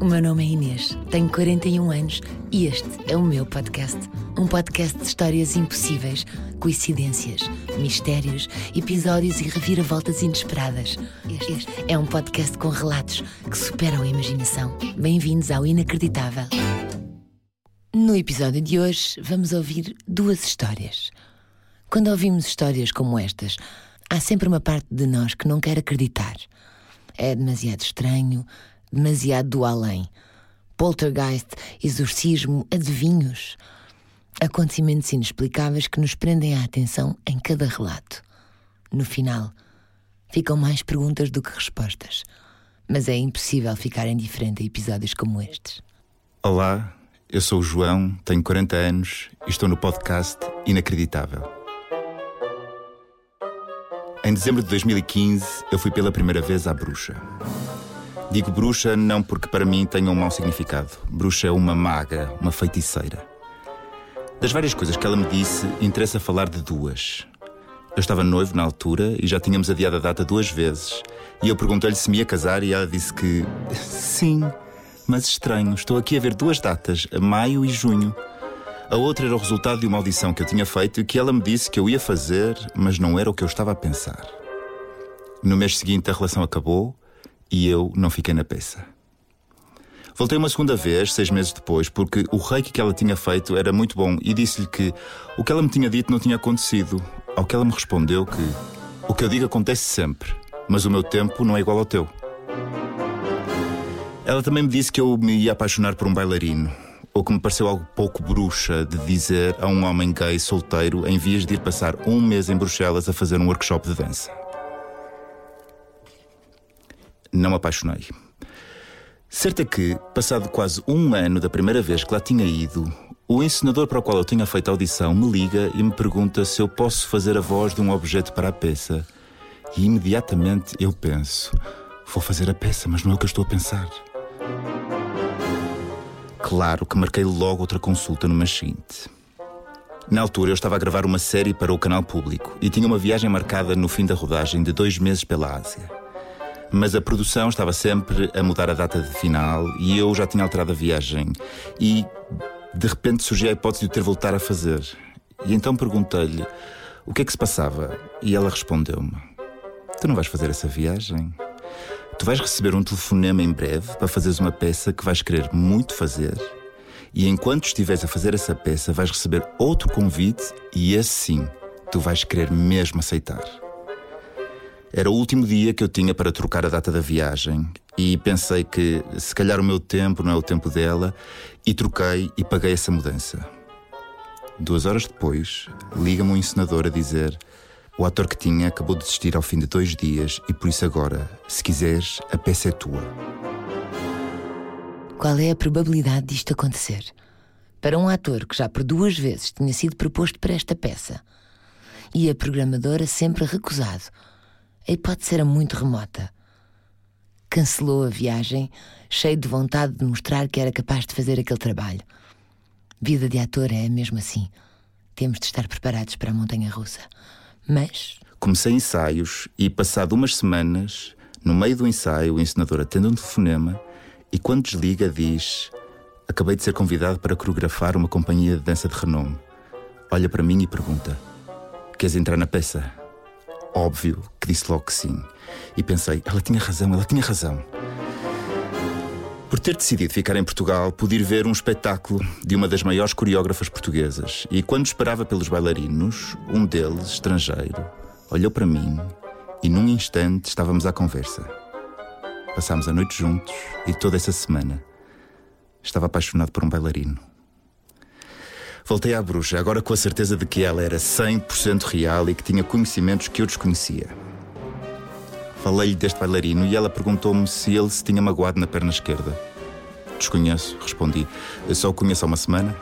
O meu nome é Inês, tenho 41 anos e este é o meu podcast. Um podcast de histórias impossíveis, coincidências, mistérios, episódios e reviravoltas inesperadas. Este é um podcast com relatos que superam a imaginação. Bem-vindos ao Inacreditável. No episódio de hoje, vamos ouvir duas histórias. Quando ouvimos histórias como estas, há sempre uma parte de nós que não quer acreditar. É demasiado estranho, demasiado do além. Poltergeist, exorcismo, adivinhos. Acontecimentos inexplicáveis que nos prendem a atenção em cada relato. No final, ficam mais perguntas do que respostas. Mas é impossível ficar indiferente a episódios como estes. Olá, eu sou o João, tenho 40 anos e estou no podcast Inacreditável. Em dezembro de 2015, eu fui pela primeira vez à bruxa. Digo bruxa não porque para mim tenha um mau significado. Bruxa é uma maga, uma feiticeira. Das várias coisas que ela me disse, interessa falar de duas. Eu estava noivo na altura e já tínhamos adiado a data duas vezes. E eu perguntei-lhe se me ia casar e ela disse que sim, mas estranho, estou aqui a ver duas datas, maio e junho. A outra era o resultado de uma audição que eu tinha feito e que ela me disse que eu ia fazer, mas não era o que eu estava a pensar. No mês seguinte a relação acabou e eu não fiquei na peça. Voltei uma segunda vez, seis meses depois, porque o reiki que ela tinha feito era muito bom e disse-lhe que o que ela me tinha dito não tinha acontecido. Ao que ela me respondeu que o que eu digo acontece sempre, mas o meu tempo não é igual ao teu. Ela também me disse que eu me ia apaixonar por um bailarino, o que me pareceu algo pouco bruxa de dizer a um homem gay solteiro em vias de ir passar um mês em Bruxelas a fazer um workshop de dança não me apaixonei. Certo é que, passado quase um ano da primeira vez que lá tinha ido, o encenador para o qual eu tinha feito a audição me liga e me pergunta se eu posso fazer a voz de um objeto para a peça. E imediatamente eu penso: vou fazer a peça, mas não é o que eu estou a pensar. Claro que marquei logo outra consulta no mês seguinte. Na altura eu estava a gravar uma série para o canal público e tinha uma viagem marcada no fim da rodagem de dois meses pela Ásia mas a produção estava sempre a mudar a data de final e eu já tinha alterado a viagem. E de repente surgiu a hipótese de o ter voltar a fazer. E então perguntei-lhe o que é que se passava e ela respondeu-me: Tu não vais fazer essa viagem? Tu vais receber um telefonema em breve para fazeres uma peça que vais querer muito fazer. E enquanto estiveres a fazer essa peça, vais receber outro convite e esse sim, tu vais querer mesmo aceitar. Era o último dia que eu tinha para trocar a data da viagem e pensei que se calhar o meu tempo não é o tempo dela e troquei e paguei essa mudança. Duas horas depois, liga-me um encenador a dizer: o ator que tinha acabou de desistir ao fim de dois dias e por isso agora, se quiseres, a peça é tua. Qual é a probabilidade disto acontecer? Para um ator que já por duas vezes tinha sido proposto para esta peça e a programadora sempre recusado a hipótese era muito remota. Cancelou a viagem, cheio de vontade de mostrar que era capaz de fazer aquele trabalho. Vida de ator é mesmo assim. Temos de estar preparados para a montanha russa. Mas. Comecei ensaios e, passado umas semanas, no meio do ensaio, o encenador atende um telefonema e, quando desliga, diz: Acabei de ser convidado para coreografar uma companhia de dança de renome. Olha para mim e pergunta: Queres entrar na peça? Óbvio que disse logo que sim. E pensei, ela tinha razão, ela tinha razão. Por ter decidido ficar em Portugal, pude ir ver um espetáculo de uma das maiores coreógrafas portuguesas. E quando esperava pelos bailarinos, um deles, estrangeiro, olhou para mim e num instante estávamos à conversa. Passámos a noite juntos e toda essa semana estava apaixonado por um bailarino. Voltei à bruxa, agora com a certeza de que ela era 100% real e que tinha conhecimentos que eu desconhecia. Falei-lhe deste bailarino e ela perguntou-me se ele se tinha magoado na perna esquerda. Desconheço, respondi. Eu só o conheço há uma semana.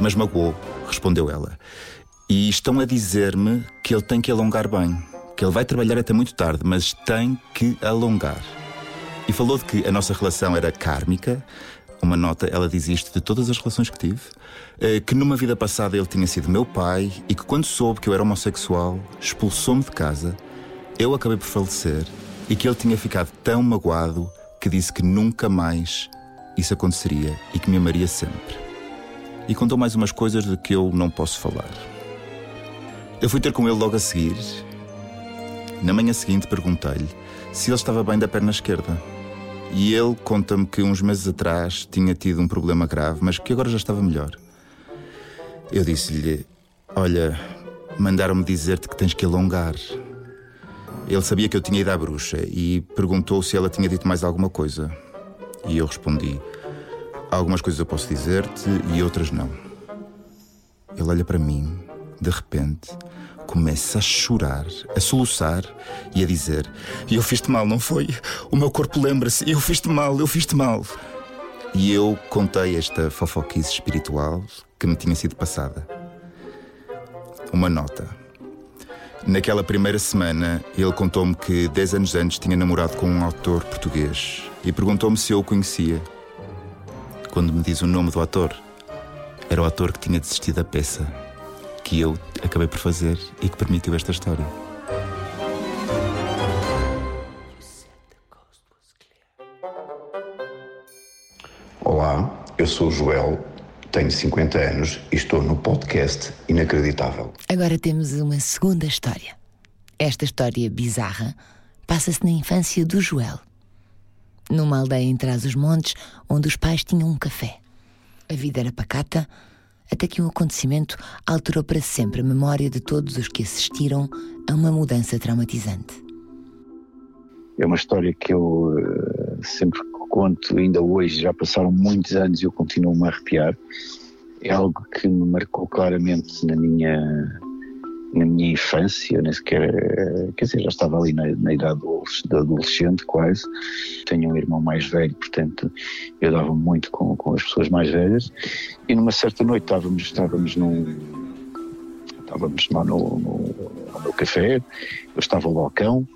Mas magoou, respondeu ela. E estão a dizer-me que ele tem que alongar bem. Que ele vai trabalhar até muito tarde, mas tem que alongar. E falou de que a nossa relação era kármica, uma nota, ela diz isto de todas as relações que tive, eh, que numa vida passada ele tinha sido meu pai e que quando soube que eu era homossexual, expulsou-me de casa, eu acabei por falecer e que ele tinha ficado tão magoado que disse que nunca mais isso aconteceria e que me amaria sempre. E contou mais umas coisas de que eu não posso falar. Eu fui ter com ele logo a seguir. Na manhã seguinte perguntei-lhe se ele estava bem da perna esquerda. E ele conta-me que uns meses atrás tinha tido um problema grave, mas que agora já estava melhor. Eu disse-lhe: Olha, mandaram-me dizer-te que tens que alongar. Ele sabia que eu tinha ido à bruxa e perguntou se ela tinha dito mais alguma coisa. E eu respondi: Algumas coisas eu posso dizer-te e outras não. Ele olha para mim, de repente, começa a chorar, a soluçar e a dizer: Eu fiz-te mal, não foi? O meu corpo lembra-se, eu fiz-te mal, eu fiz-te mal. E eu contei esta fofoquice espiritual que me tinha sido passada. Uma nota. Naquela primeira semana, ele contou-me que 10 anos antes tinha namorado com um autor português e perguntou-me se eu o conhecia. Quando me diz o nome do ator, era o ator que tinha desistido da peça que eu acabei por fazer e que permitiu esta história. Olá, eu sou o Joel tenho 50 anos e estou no podcast Inacreditável. Agora temos uma segunda história. Esta história bizarra passa-se na infância do Joel, numa aldeia em trás os montes onde os pais tinham um café. A vida era pacata, até que um acontecimento alterou para sempre a memória de todos os que assistiram a uma mudança traumatizante. É uma história que eu uh, sempre conto ainda hoje, já passaram muitos anos e eu continuo-me a arrepiar. É algo que me marcou claramente na minha, na minha infância, nem sequer, quer dizer, já estava ali na, na idade de adolescente quase. Tenho um irmão mais velho, portanto eu dava muito com, com as pessoas mais velhas. E numa certa noite estávamos, estávamos num. Estávamos lá no, no, no café, eu estava ao balcão,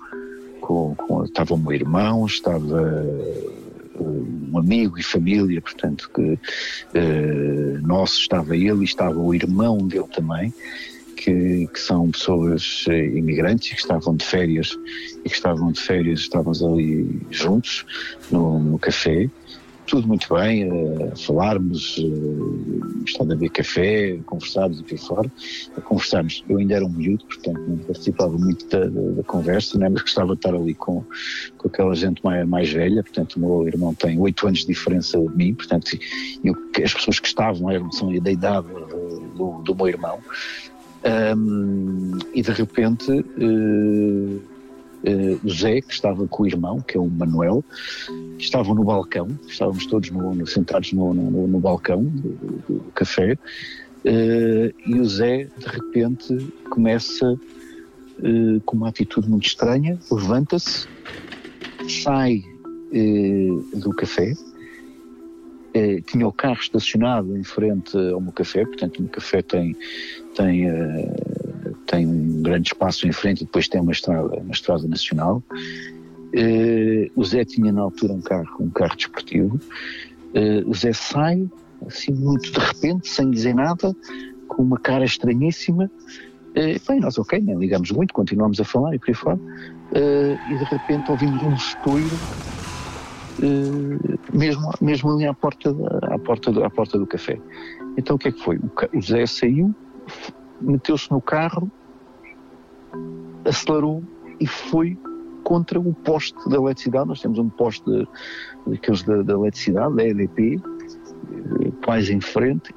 com, com, estava o meu irmão, estava um amigo e família, portanto, que uh, nosso estava ele e estava o irmão dele também, que, que, são pessoas eh, imigrantes que estavam de férias e que estavam de férias, estávamos ali juntos no, no café tudo muito bem, a falarmos, uh, estado a beber café, conversarmos e por fora, a conversarmos. Eu ainda era um miúdo, portanto não participava muito da, da, conversa, né? mas gostava de estar ali com, com aquela gente mais, mais velha, portanto o meu irmão tem oito anos de diferença de mim, portanto eu, as pessoas que estavam eram, são da idade do, do meu irmão, um, e de repente... Uh, uh, Zé, que estava com o irmão, que é o Manuel, estavam no balcão, estávamos todos no, no, sentados no, no, balcão do, do, café, uh, e o Zé, de repente, começa com uma atitude muito estranha, levanta-se, sai do café, tinha o carro estacionado em frente ao meu café, portanto o meu café tem, tem tem um grande espaço em frente e depois tem uma estrada, uma estrada nacional. Uh, o Zé tinha na altura um carro, um carro desportivo. Uh, o Zé sai, assim, muito de repente, sem dizer nada, com uma cara estranhíssima. Uh, bem, nós, ok, nem ligamos muito, continuamos a falar e por aí fora. Uh, e de repente ouvimos um estouro, mesmo, mesmo ali à porta, da, à, porta do, à porta do café. Então o que é que foi? O, o Zé saiu, meteu-se no carro, acelerou e foi contra o poste da eletricidade. Nós temos um poste daqueles da, da eletricidade, da EDP, quase em frente,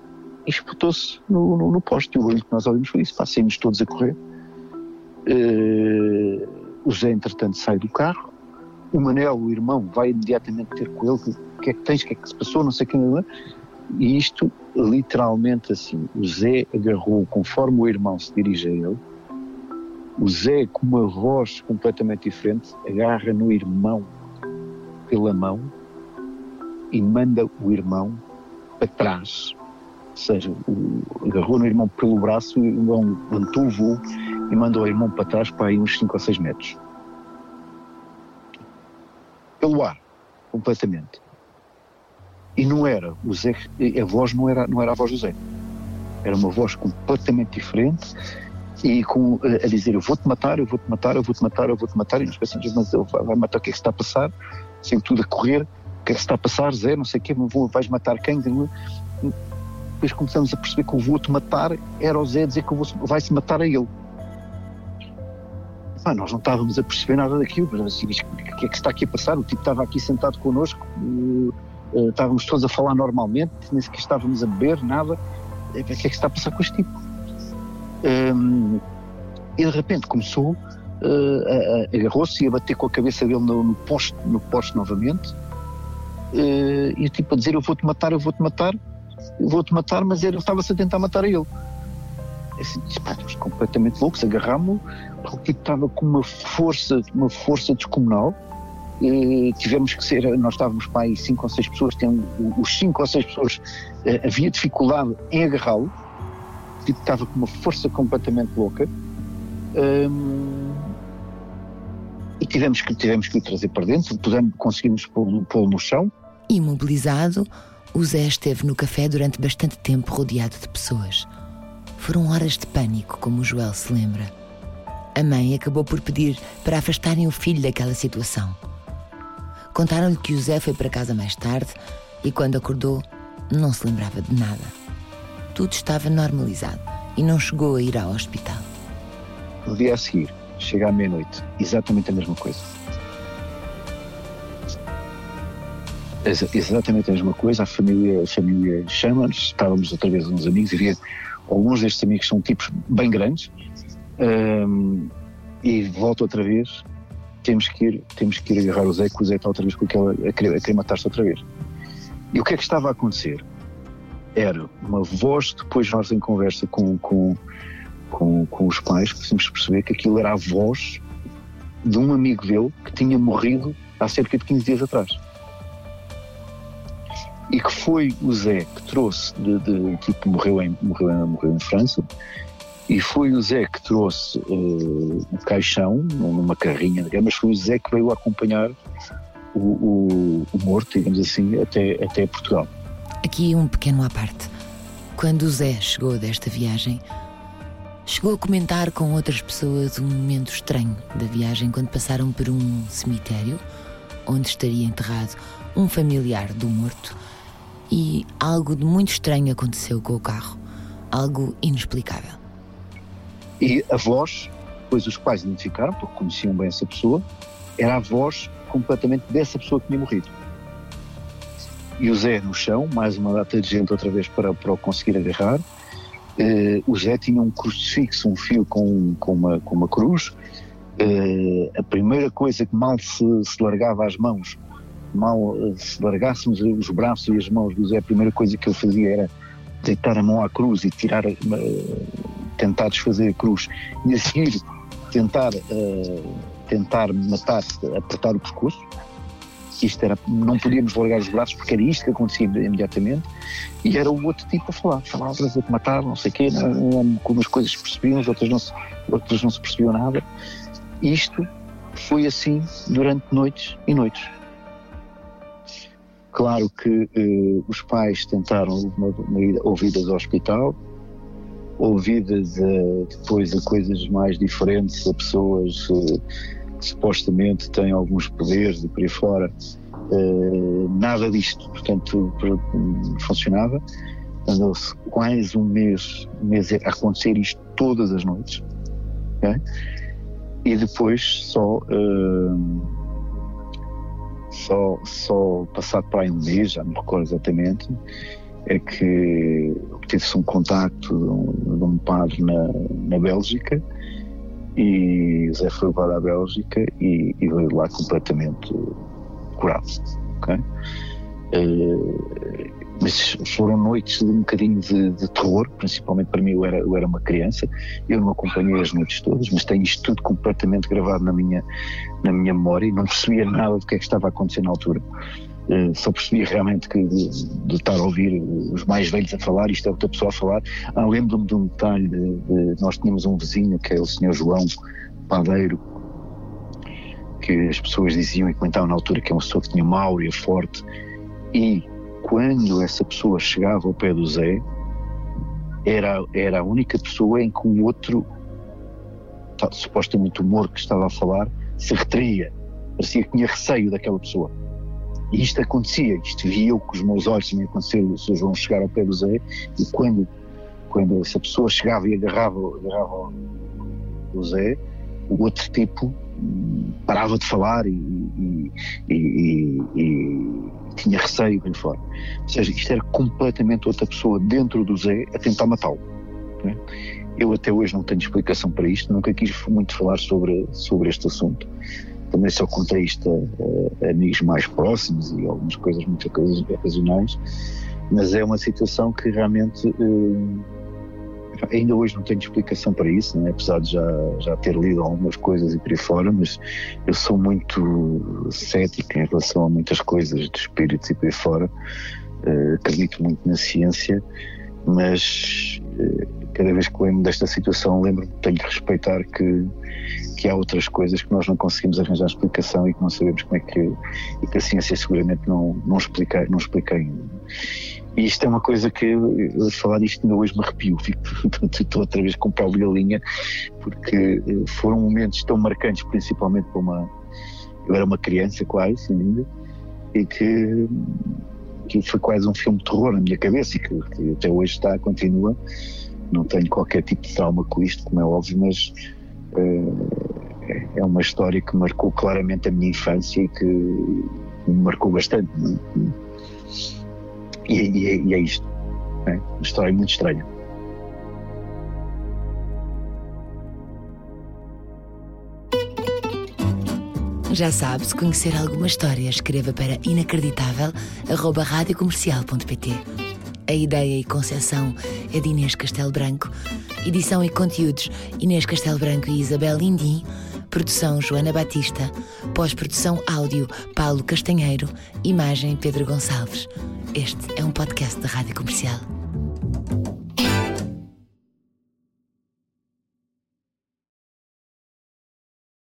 e espetou-se no, no, no, poste. E o barulho que nós ouvimos foi isso, passamos todos a correr. Uh, o Zé, entretanto, sai do carro. O Manel, o irmão, vai imediatamente ter com ele: o que é que tens, o que é que se passou, não sei quem. É. E isto, literalmente assim, o Zé agarrou, conforme o irmão se dirige a ele, o Zé, com uma voz completamente diferente, agarra no irmão pela mão e manda o irmão para trás. Ou seja, o, agarrou no irmão pelo braço, o irmão levantou o voo e mandou o irmão para trás para aí uns 5 ou 6 metros. Pelo ar, completamente. E não era, o Zé, a voz não era, não era a voz do Zé. Era uma voz completamente diferente e com, a dizer eu vou-te matar, eu vou-te matar, eu vou-te matar, eu vou-te matar, e nós pensamos, mas ele vai matar, o que é que está a passar? Sempre tudo a correr, que é que está a passar, Zé, não sei o quê, vais matar quem? Depois começamos a perceber que o vou-te matar era o Zé dizer que vai-se matar a ele. Ah, nós não estávamos a perceber nada daquilo, mas assim, o que é que está aqui a passar? O tipo estava aqui sentado connosco, uh, estávamos todos a falar normalmente, nem sequer estávamos a beber, nada. O que é que está a passar com este tipo? Um, e de repente começou, uh, agarrou-se e a bater com a cabeça dele no, no poste, no novamente, uh, e tipo a dizer: Eu vou-te matar, eu vou-te matar, eu vou-te matar, mas ele estava-se a tentar matar a ele. Assim, pá, completamente loucos, agarrámos-lo, o tipo estava com uma força, uma força descomunal. Tivemos que ser, nós estávamos para aí cinco ou seis pessoas, tem, os cinco ou seis pessoas uh, havia dificuldade em agarrá-lo, tipo estava com uma força completamente louca. Um, e tivemos que, tivemos que o trazer para dentro, pudemos, conseguimos pô-lo no chão. Imobilizado, o Zé esteve no café durante bastante tempo rodeado de pessoas. Foram horas de pânico, como o Joel se lembra. A mãe acabou por pedir para afastarem o filho daquela situação. Contaram-lhe que o Zé foi para casa mais tarde e, quando acordou, não se lembrava de nada. Tudo estava normalizado e não chegou a ir ao hospital. No dia a seguir, chega à meia-noite, exatamente a mesma coisa. Exatamente a mesma coisa, a família, a família chama-nos, estávamos outra vez uns amigos e via, alguns destes amigos são tipos bem grandes um, e volta outra vez, temos que ir, temos que ir agarrar o Zé, que o Zé está outra vez com aquela, a querer, querer matar-se outra vez. E o que é que estava a acontecer? Era uma voz, depois nós em conversa com, com com, com os pais, conseguimos perceber que aquilo era a voz de um amigo dele que tinha morrido há cerca de 15 dias atrás. E que foi o Zé que trouxe, de, de tipo, morreu em, morreu, morreu em França, e foi o Zé que trouxe uh, o caixão numa carrinha, mas foi o Zé que veio acompanhar o, o, o morto, digamos assim, até, até Portugal. Aqui um pequeno à parte. Quando o Zé chegou desta viagem, Chegou a comentar com outras pessoas um momento estranho da viagem quando passaram por um cemitério onde estaria enterrado um familiar do morto e algo de muito estranho aconteceu com o carro. Algo inexplicável. E a voz, pois os pais identificaram, porque conheciam bem essa pessoa, era a voz completamente dessa pessoa que tinha morrido. E o Zé no chão, mais uma data de gente outra vez para, para o conseguir agarrar, Uh, o Zé tinha um crucifixo, um fio com, com, uma, com uma cruz. Uh, a primeira coisa que mal se, se largava as mãos, mal uh, se largássemos os braços e as mãos do Zé, a primeira coisa que ele fazia era deitar a mão à cruz e tirar, tentar desfazer a cruz e a seguir tentar, tentar matar, apertar o pescoço isto era, não podíamos largar os braços porque era isto que acontecia imediatamente, e era o outro tipo a falar, falava, vou-te matar, não sei o quê, não, como as coisas se percebiam, as outras não se, outras não se percebiam nada. Isto foi assim durante noites e noites. Claro que eh, os pais tentaram uma, uma, ouvidas ao hospital, ouvidas eh, depois a coisas mais diferentes, a pessoas eh, supostamente tem alguns poderes e por aí fora. Uh, nada disto, portanto, funcionava. Andou-se quase um mês, um mês a acontecer isto todas as noites. Okay? E depois só, uh, só, só passado para aí um mês, já não me recordo exatamente, é que obteve-se um contacto de um, de um padre na, na Bélgica e Zé foi levado à Bélgica e, e veio lá completamente curado. Okay? Uh, mas foram noites de um bocadinho de, de, terror, principalmente para mim, eu era, eu era uma criança, eu não acompanhei as noites todas, mas tenho isto tudo completamente gravado na minha, na minha memória e não percebia nada do que é que estava a acontecer na altura. Uh, só percebi realmente que de, de, estar a ouvir os mais velhos a falar, isto é outra pessoa a falar. Ah, Lembro-me de um detalhe: de, de, nós tínhamos um vizinho que é o Senhor João Padeiro, que as pessoas diziam e comentavam na altura que é uma pessoa que tinha uma áurea forte, e quando essa pessoa chegava ao pé do Zé, era, era a única pessoa em que o outro, supostamente o humor que estava a falar, se retraía. Parecia que tinha receio daquela pessoa E isto acontecia, isto via eu com os meus olhos também acontecer o Sr. João chegar ao pé do Zé e quando, quando essa pessoa chegava e agarrava, agarrava o Zé, o outro tipo hum, parava de falar e, e, e, e tinha receio bem fora. Ou seja, isto era completamente outra pessoa dentro do Zé a tentar matá-lo. Né? Eu até hoje não tenho explicação para isto, nunca quis muito falar sobre, sobre este assunto também só contei isto a, a, amigos mais próximos e algumas coisas muito ocasionais, mas é uma situação que realmente eh, ainda hoje não tenho explicação para isso, né? apesar de já, já ter lido algumas coisas e por aí fora, mas eu sou muito cético em relação a muitas coisas de espíritos e por aí fora, uh, acredito muito na ciência, mas cada vez que lembro desta situação lembro-me que tenho que respeitar que que há outras coisas que nós não conseguimos arranjar explicação e que não sabemos como é que e que a ciência seguramente não não explica não explica ainda. E isto é uma coisa que falar disto ainda hoje me arrepio, fico estou outra vez com o pau de galinha porque eh, foram momentos tão marcantes, principalmente para uma eu era uma criança quase ainda e que que foi quase um filme de terror na minha cabeça e que, que até hoje está, continua. Não tenho qualquer tipo de trauma com isto, como é óbvio, mas é, é uma história que marcou claramente a minha infância e que me marcou bastante. E, e, e, é isto. É uma história muito estranha. Já sabe, se conhecer alguma história, escreva para inacreditável.radiocomercial.pt. A ideia e concepção é de Inês Castelo Branco Edição e conteúdos Inês Castelo Branco e Isabel Lindim. Produção Joana Batista. Pós-produção áudio Paulo Castanheiro. Imagem Pedro Gonçalves. Este é um podcast da Rádio Comercial.